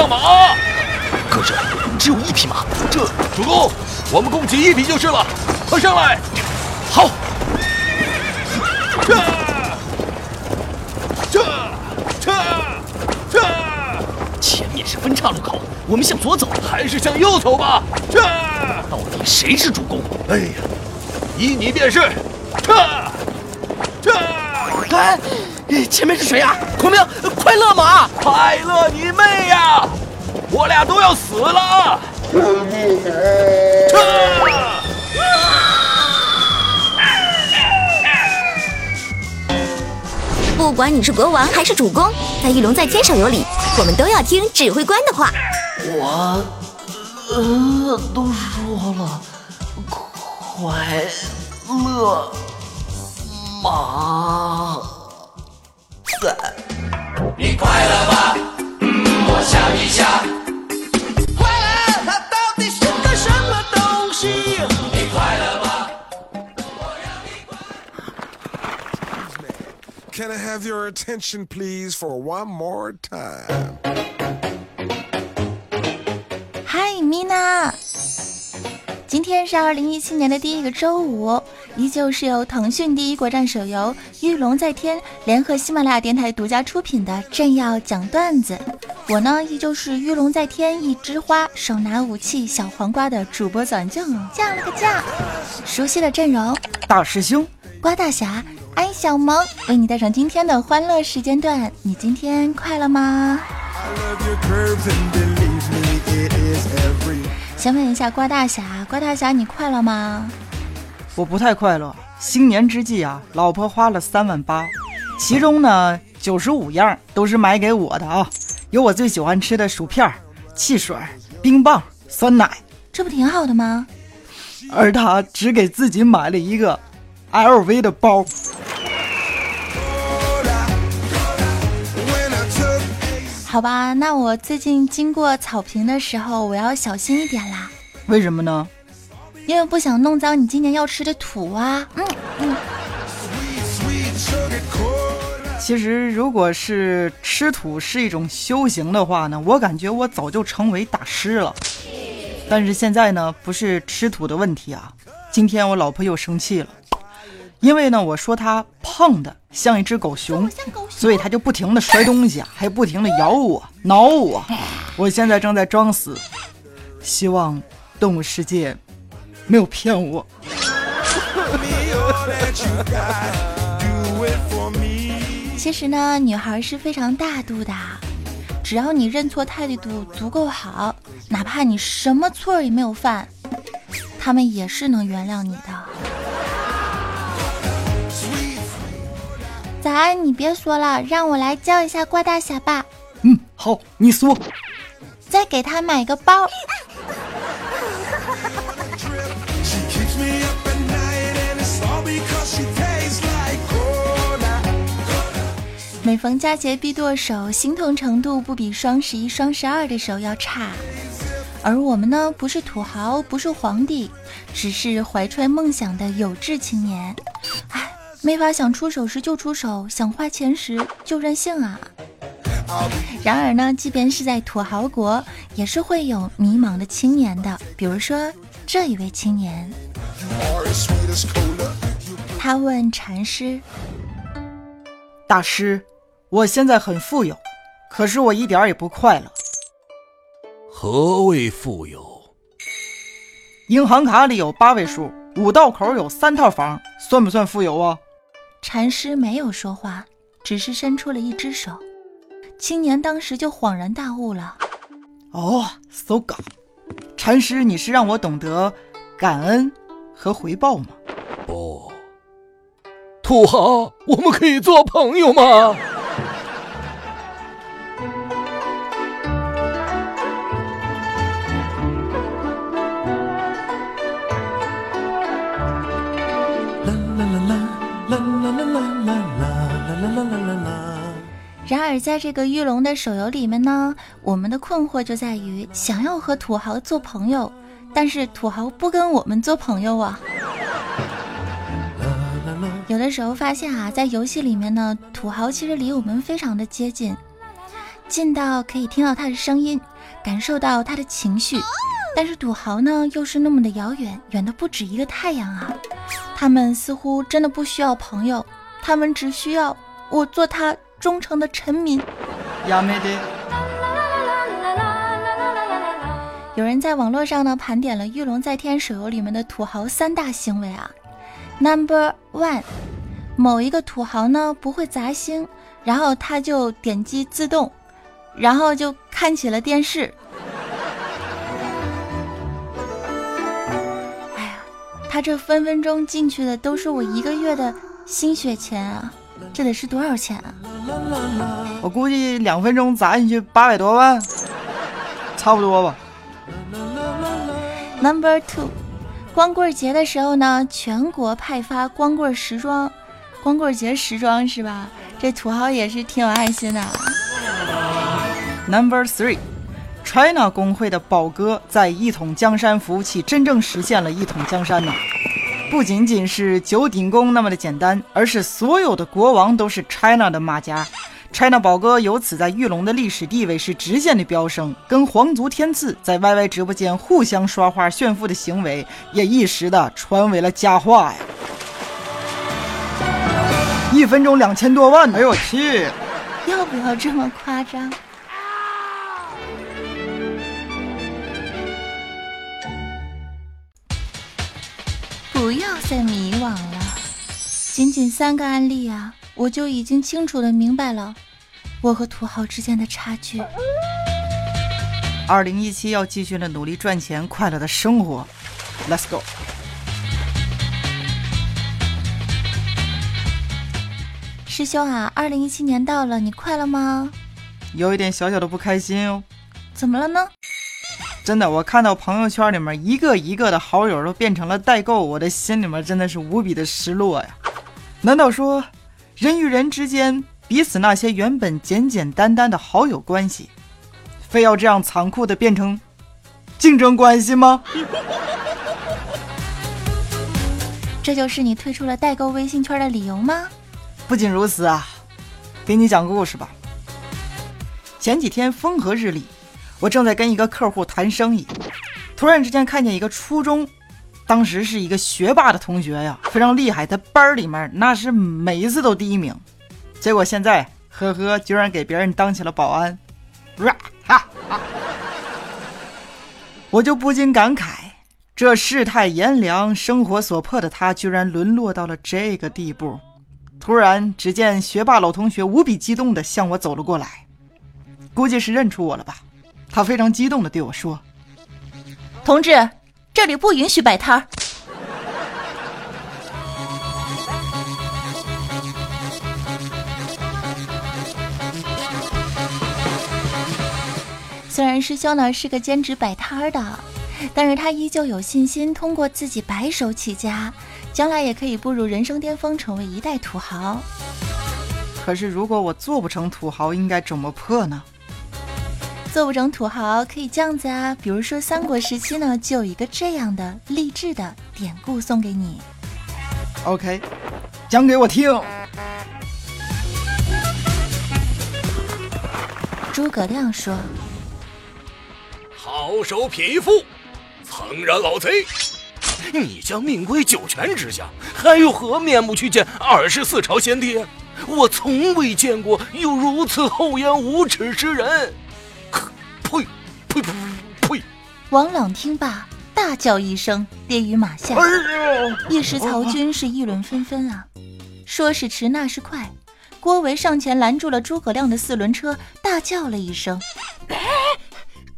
上马！可是只有一匹马，这主公，我们供给一匹就是了，快上来！好。这这这这，前面是分岔路口，我们向左走还是向右走吧？这到底谁是主公？哎呀，依你便是。这这，哎，前面是谁啊？孔明，快乐马！快乐你妹呀！我俩都要死了！不管你是国王还是主公，在《玉龙在天》手游里，我们都要听指挥官的话。我，呃，都说了，快乐马在。你快乐吗？嗯，我想一下。快乐，它到底是个什么东西？你快乐吗？Can I have your attention, please, for one more time? Hi, Mina. 今天是二零一七年的第一个周五，依旧是由腾讯第一国战手游《御龙在天》联合喜马拉雅电台独家出品的正要讲段子。我呢，依旧是《御龙在天》一枝花，手拿武器小黄瓜的主播转正，降了个价。熟悉的阵容：大师兄、瓜大侠、安小萌，为你带上今天的欢乐时间段。你今天快乐吗？想问一下瓜大侠，瓜大侠你快乐吗？我不太快乐。新年之际啊，老婆花了三万八，其中呢九十五样都是买给我的啊，有我最喜欢吃的薯片、汽水、冰棒、酸奶，这不挺好的吗？而他只给自己买了一个 LV 的包。好吧，那我最近经过草坪的时候，我要小心一点啦。为什么呢？因为不想弄脏你今年要吃的土啊。嗯嗯。其实，如果是吃土是一种修行的话呢，我感觉我早就成为大师了。但是现在呢，不是吃土的问题啊。今天我老婆又生气了。因为呢，我说她胖的像一只狗熊，所以她就不停的摔东西啊，还不停的咬我、挠我。我现在正在装死，希望动物世界没有骗我。其实呢，女孩是非常大度的，只要你认错态度足够好，哪怕你什么错也没有犯，他们也是能原谅你的。早安，你别说了，让我来教一下瓜大侠吧。嗯，好，你说。再给他买个包。每逢佳节必剁手，心痛程度不比双十一、双十二的时候要差。而我们呢，不是土豪，不是皇帝，只是怀揣梦想的有志青年。唉。没法想出手时就出手，想花钱时就任性啊！然而呢，即便是在土豪国，也是会有迷茫的青年的。比如说这一位青年，他问禅师：“大师，我现在很富有，可是我一点也不快乐。何谓富有？银行卡里有八位数，五道口有三套房，算不算富有啊？”禅师没有说话，只是伸出了一只手。青年当时就恍然大悟了。哦，so good。禅师，你是让我懂得感恩和回报吗？不。土豪，我们可以做朋友吗？而，在这个玉龙的手游里面呢，我们的困惑就在于想要和土豪做朋友，但是土豪不跟我们做朋友啊。有的时候发现啊，在游戏里面呢，土豪其实离我们非常的接近。近到可以听到他的声音，感受到他的情绪，但是土豪呢，又是那么的遥远，远的不止一个太阳啊！他们似乎真的不需要朋友，他们只需要我做他忠诚的臣民。亚美的，有人在网络上呢盘点了《御龙在天》手游里面的土豪三大行为啊，Number One，某一个土豪呢不会砸星，然后他就点击自动。然后就看起了电视。哎呀，他这分分钟进去的都是我一个月的心血钱啊！这得是多少钱啊？我估计两分钟砸进去八百多万，差不多吧。Number two，光棍节的时候呢，全国派发光棍时装，光棍节时装是吧？这土豪也是挺有爱心的。Number three，China 工会的宝哥在一统江山服务器真正实现了一统江山呐！不仅仅是九鼎宫那么的简单，而是所有的国王都是 China 的马甲。China 宝哥由此在玉龙的历史地位是直线的飙升，跟皇族天赐在 YY 直播间互相刷花炫富的行为也一时的传为了佳话呀！一分钟两千多万，哎呦我去！要不要这么夸张？不要再迷惘了，仅仅三个案例啊，我就已经清楚的明白了我和土豪之间的差距。二零一七要继续的努力赚钱，快乐的生活，Let's go。师兄啊，二零一七年到了，你快乐吗？有一点小小的不开心哦。怎么了呢？真的，我看到朋友圈里面一个一个的好友都变成了代购，我的心里面真的是无比的失落呀。难道说，人与人之间彼此那些原本简简单单的好友关系，非要这样残酷的变成竞争关系吗？这就是你退出了代购微信圈的理由吗？不仅如此啊，给你讲个故事吧。前几天风和日丽。我正在跟一个客户谈生意，突然之间看见一个初中，当时是一个学霸的同学呀，非常厉害，在班里面那是每一次都第一名。结果现在，呵呵，居然给别人当起了保安，哈！我就不禁感慨，这世态炎凉、生活所迫的他，居然沦落到了这个地步。突然，只见学霸老同学无比激动地向我走了过来，估计是认出我了吧。他非常激动地对我说：“同志，这里不允许摆摊儿。”虽然师兄呢是个兼职摆摊儿的，但是他依旧有信心，通过自己白手起家，将来也可以步入人生巅峰，成为一代土豪。可是，如果我做不成土豪，应该怎么破呢？做不成土豪可以这样子啊，比如说三国时期呢，就有一个这样的励志的典故送给你。OK，讲给我听。诸葛亮说：“好手匹夫，曾然老贼！你将命归九泉之下，还有何面目去见二十四朝先帝？我从未见过有如此厚颜无耻之人。”呸！呸呸呸！王朗听罢，大叫一声，跌于马下。一时曹军是议论纷纷啊。说时迟，那是快，郭维上前拦住了诸葛亮的四轮车，大叫了一声：“哎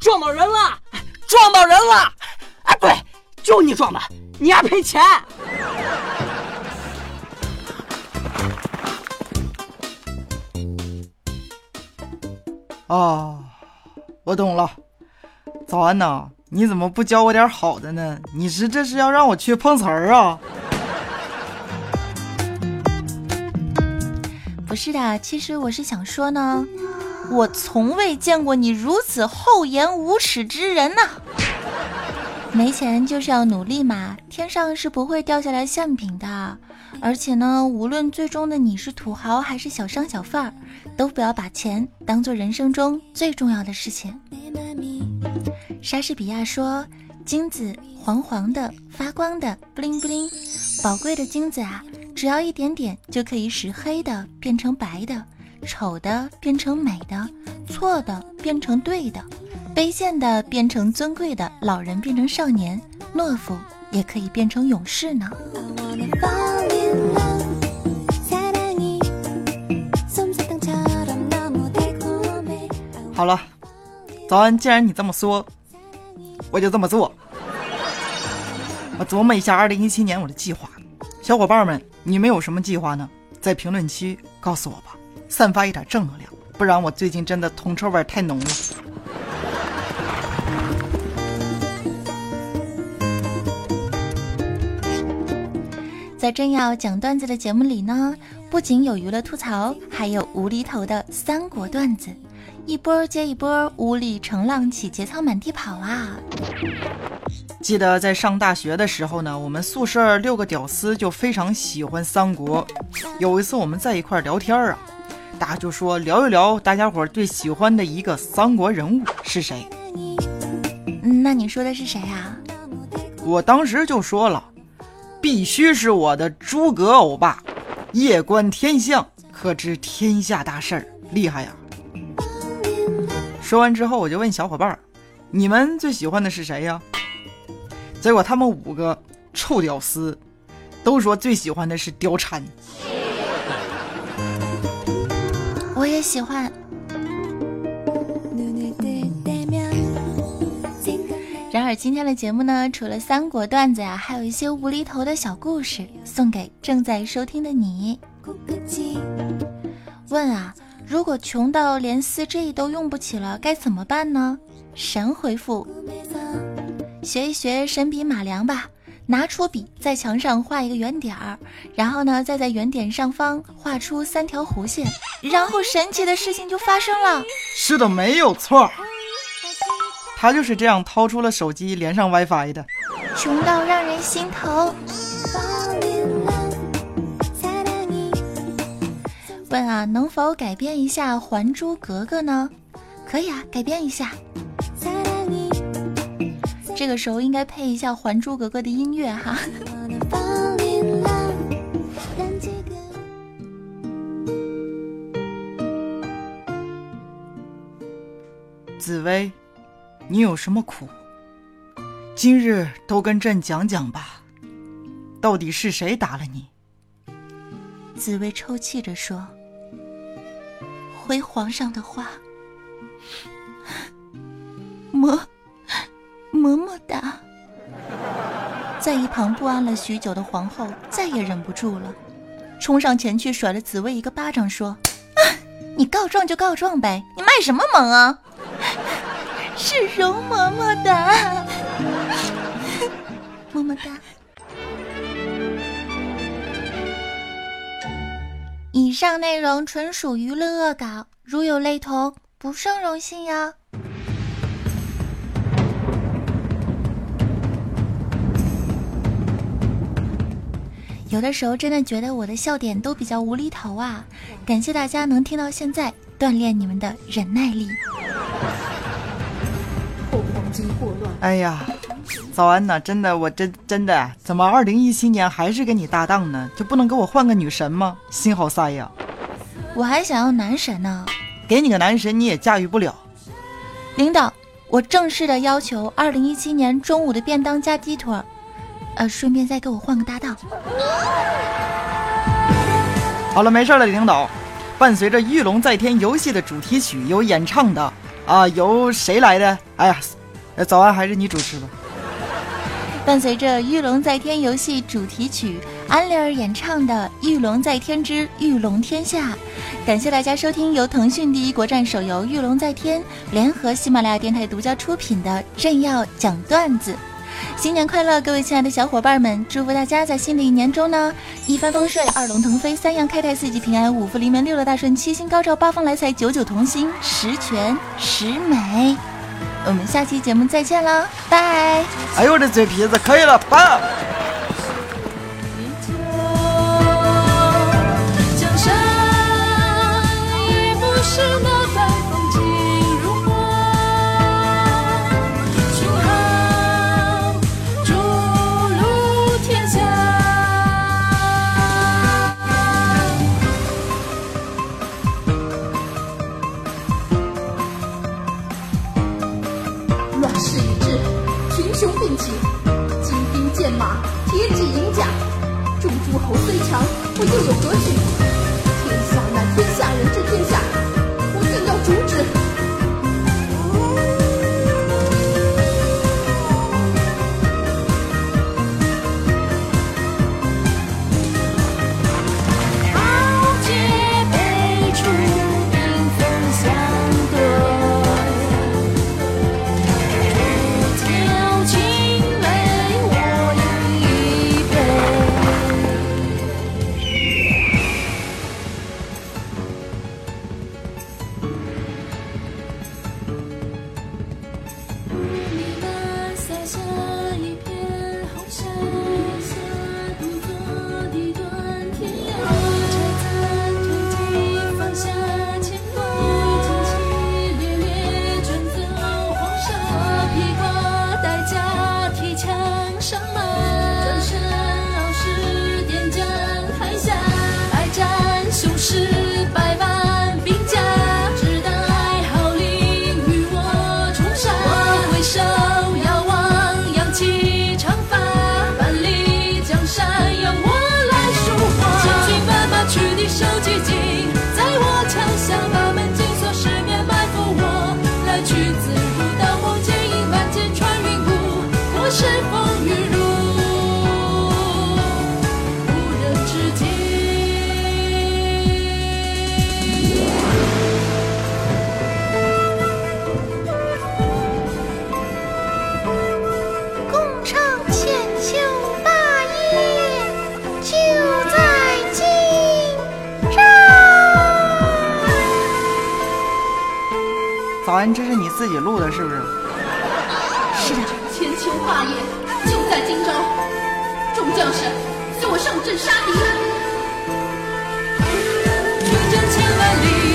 撞到人了！撞到人了！哎，对，就你撞的，你还赔钱！”啊。我懂了，早安呐！你怎么不教我点好的呢？你是这是要让我去碰瓷儿啊？不是的，其实我是想说呢，我从未见过你如此厚颜无耻之人呐！没钱就是要努力嘛，天上是不会掉下来馅饼的。而且呢，无论最终的你是土豪还是小商小贩儿，都不要把钱当做人生中最重要的事情。莎士比亚说：“金子黄黄的、发光的，布灵布灵。宝贵的金子啊，只要一点点就可以使黑的变成白的，丑的变成美的，错的变成对的，卑贱的变成尊贵的，老人变成少年，懦夫也可以变成勇士呢。”好了，早安。既然你这么说，我就这么做。我琢磨一下二零一七年我的计划。小伙伴们，你们有什么计划呢？在评论区告诉我吧，散发一点正能量，不然我最近真的铜臭味太浓了。在真要讲段子的节目里呢，不仅有娱乐吐槽，还有无厘头的三国段子，一波接一波，无理乘浪起，节操满地跑啊！记得在上大学的时候呢，我们宿舍六个屌丝就非常喜欢三国。有一次我们在一块聊天啊，大家就说聊一聊大家伙最喜欢的一个三国人物是谁。嗯，那你说的是谁啊？我当时就说了。必须是我的诸葛欧巴，夜观天象，可知天下大事儿，厉害呀！说完之后，我就问小伙伴儿：“你们最喜欢的是谁呀？”结果他们五个臭屌丝都说最喜欢的是貂蝉。我也喜欢。然而今天的节目呢，除了三国段子呀，还有一些无厘头的小故事，送给正在收听的你。问啊，如果穷到连四 G 都用不起了，该怎么办呢？神回复：学一学神笔马良吧，拿出笔在墙上画一个圆点儿，然后呢，再在圆点上方画出三条弧线，然后神奇的事情就发生了。是的，没有错。他就是这样掏出了手机，连上 WiFi 的。穷到让人心疼。问啊，能否改编一下《还珠格格》呢？可以啊，改编一下。这个时候应该配一下《还珠格格》的音乐哈。紫薇。你有什么苦？今日都跟朕讲讲吧。到底是谁打了你？紫薇抽泣着说：“回皇上的话，么么么哒。”在一旁不安了许久的皇后再也忍不住了，冲上前去甩了紫薇一个巴掌，说：“你告状就告状呗，你卖什么萌啊？” 是容么么哒，么么哒。以上内容纯属娱乐恶搞，如有雷同，不胜荣幸哟。有的时候真的觉得我的笑点都比较无厘头啊，感谢大家能听到现在，锻炼你们的忍耐力。哎呀，早安呐！真的，我真真的，怎么二零一七年还是跟你搭档呢？就不能给我换个女神吗？心好塞呀！我还想要男神呢，给你个男神你也驾驭不了。领导，我正式的要求二零一七年中午的便当加鸡腿，呃，顺便再给我换个搭档。好了，没事了，领导。伴随着《御龙在天》游戏的主题曲有演唱的啊，由谁来的？哎呀！早安，还是你主持吧。伴随着《御龙在天》游戏主题曲，安利儿演唱的《御龙在天之御龙天下》，感谢大家收听由腾讯第一国战手游《御龙在天》联合喜马拉雅电台独家出品的《朕要讲段子》。新年快乐，各位亲爱的小伙伴们！祝福大家在新的一年中呢，一帆风顺，二龙腾飞，三羊开泰，四季平安，五福临门，六六大顺，七星高照，八方来财，九九同心，十全十美。我们下期节目再见喽，拜！哎呦我的嘴皮子，可以了，拜！这是你自己录的，是不是？是的。千秋霸业就在今朝，众将士，随我上阵杀敌。征千万里。